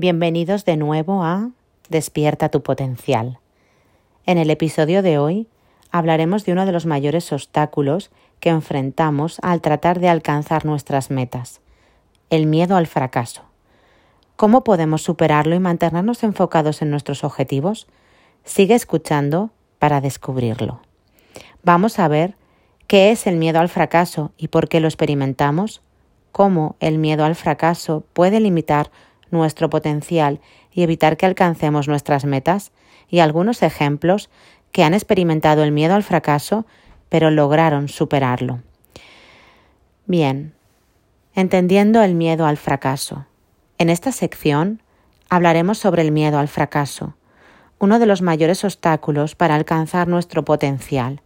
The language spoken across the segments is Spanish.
Bienvenidos de nuevo a Despierta tu potencial. En el episodio de hoy hablaremos de uno de los mayores obstáculos que enfrentamos al tratar de alcanzar nuestras metas, el miedo al fracaso. ¿Cómo podemos superarlo y mantenernos enfocados en nuestros objetivos? Sigue escuchando para descubrirlo. Vamos a ver qué es el miedo al fracaso y por qué lo experimentamos cómo el miedo al fracaso puede limitar nuestro potencial y evitar que alcancemos nuestras metas, y algunos ejemplos que han experimentado el miedo al fracaso, pero lograron superarlo. Bien, entendiendo el miedo al fracaso. En esta sección hablaremos sobre el miedo al fracaso, uno de los mayores obstáculos para alcanzar nuestro potencial.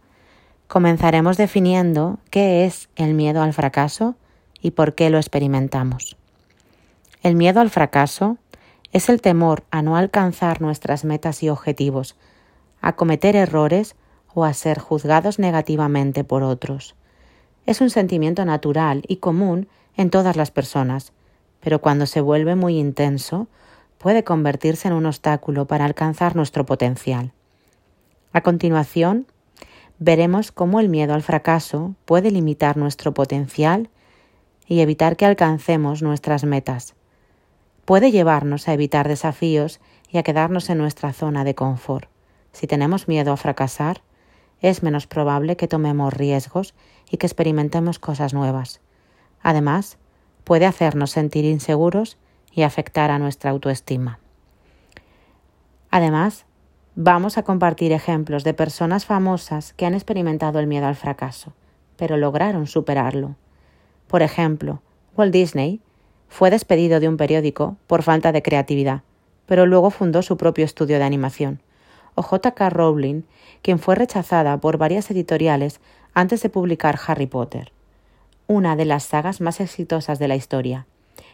Comenzaremos definiendo qué es el miedo al fracaso y por qué lo experimentamos. El miedo al fracaso es el temor a no alcanzar nuestras metas y objetivos, a cometer errores o a ser juzgados negativamente por otros. Es un sentimiento natural y común en todas las personas, pero cuando se vuelve muy intenso, puede convertirse en un obstáculo para alcanzar nuestro potencial. A continuación, veremos cómo el miedo al fracaso puede limitar nuestro potencial y evitar que alcancemos nuestras metas. Puede llevarnos a evitar desafíos y a quedarnos en nuestra zona de confort. Si tenemos miedo a fracasar, es menos probable que tomemos riesgos y que experimentemos cosas nuevas. Además, puede hacernos sentir inseguros y afectar a nuestra autoestima. Además, vamos a compartir ejemplos de personas famosas que han experimentado el miedo al fracaso, pero lograron superarlo. Por ejemplo, Walt Disney fue despedido de un periódico por falta de creatividad, pero luego fundó su propio estudio de animación. O J.K. Rowling, quien fue rechazada por varias editoriales antes de publicar Harry Potter, una de las sagas más exitosas de la historia.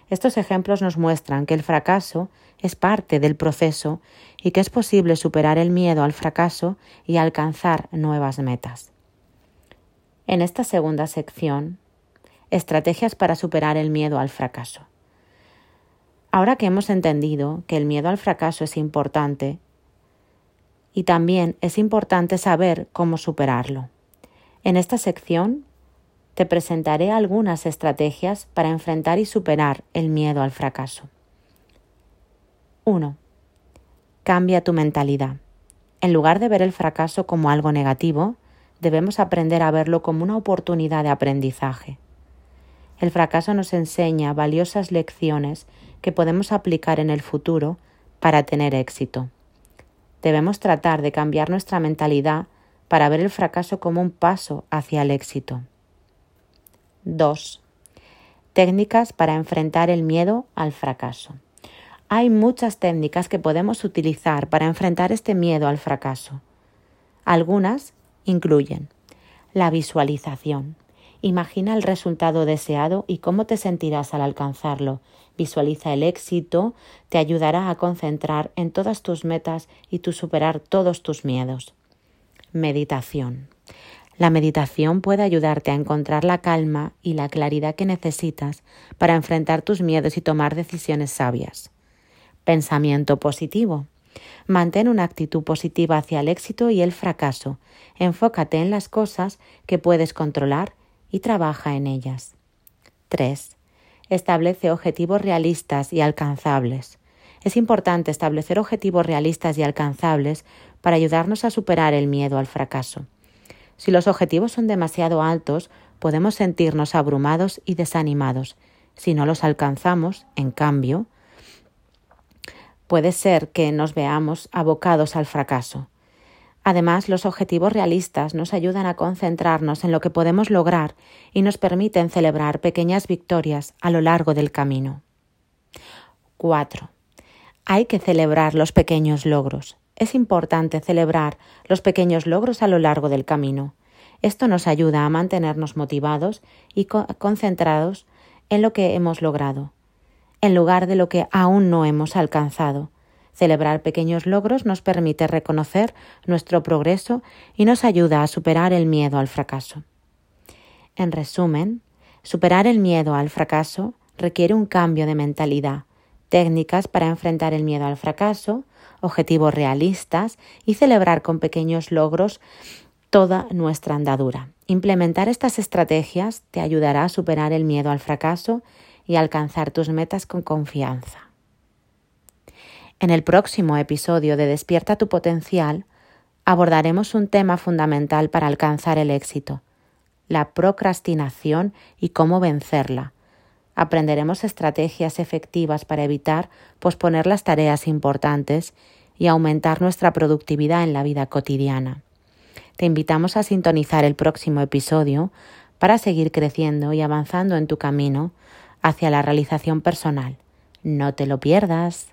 Estos ejemplos nos muestran que el fracaso es parte del proceso y que es posible superar el miedo al fracaso y alcanzar nuevas metas. En esta segunda sección Estrategias para superar el miedo al fracaso. Ahora que hemos entendido que el miedo al fracaso es importante, y también es importante saber cómo superarlo. En esta sección te presentaré algunas estrategias para enfrentar y superar el miedo al fracaso. 1. Cambia tu mentalidad. En lugar de ver el fracaso como algo negativo, debemos aprender a verlo como una oportunidad de aprendizaje. El fracaso nos enseña valiosas lecciones que podemos aplicar en el futuro para tener éxito. Debemos tratar de cambiar nuestra mentalidad para ver el fracaso como un paso hacia el éxito. 2. Técnicas para enfrentar el miedo al fracaso. Hay muchas técnicas que podemos utilizar para enfrentar este miedo al fracaso. Algunas incluyen la visualización. Imagina el resultado deseado y cómo te sentirás al alcanzarlo. Visualiza el éxito, te ayudará a concentrar en todas tus metas y tu superar todos tus miedos. Meditación. La meditación puede ayudarte a encontrar la calma y la claridad que necesitas para enfrentar tus miedos y tomar decisiones sabias. Pensamiento positivo. Mantén una actitud positiva hacia el éxito y el fracaso. Enfócate en las cosas que puedes controlar y trabaja en ellas. 3. Establece objetivos realistas y alcanzables. Es importante establecer objetivos realistas y alcanzables para ayudarnos a superar el miedo al fracaso. Si los objetivos son demasiado altos, podemos sentirnos abrumados y desanimados. Si no los alcanzamos, en cambio, puede ser que nos veamos abocados al fracaso. Además, los objetivos realistas nos ayudan a concentrarnos en lo que podemos lograr y nos permiten celebrar pequeñas victorias a lo largo del camino. 4. Hay que celebrar los pequeños logros. Es importante celebrar los pequeños logros a lo largo del camino. Esto nos ayuda a mantenernos motivados y concentrados en lo que hemos logrado, en lugar de lo que aún no hemos alcanzado Celebrar pequeños logros nos permite reconocer nuestro progreso y nos ayuda a superar el miedo al fracaso. En resumen, superar el miedo al fracaso requiere un cambio de mentalidad, técnicas para enfrentar el miedo al fracaso, objetivos realistas y celebrar con pequeños logros toda nuestra andadura. Implementar estas estrategias te ayudará a superar el miedo al fracaso y alcanzar tus metas con confianza. En el próximo episodio de Despierta tu potencial abordaremos un tema fundamental para alcanzar el éxito, la procrastinación y cómo vencerla. Aprenderemos estrategias efectivas para evitar posponer las tareas importantes y aumentar nuestra productividad en la vida cotidiana. Te invitamos a sintonizar el próximo episodio para seguir creciendo y avanzando en tu camino hacia la realización personal. No te lo pierdas.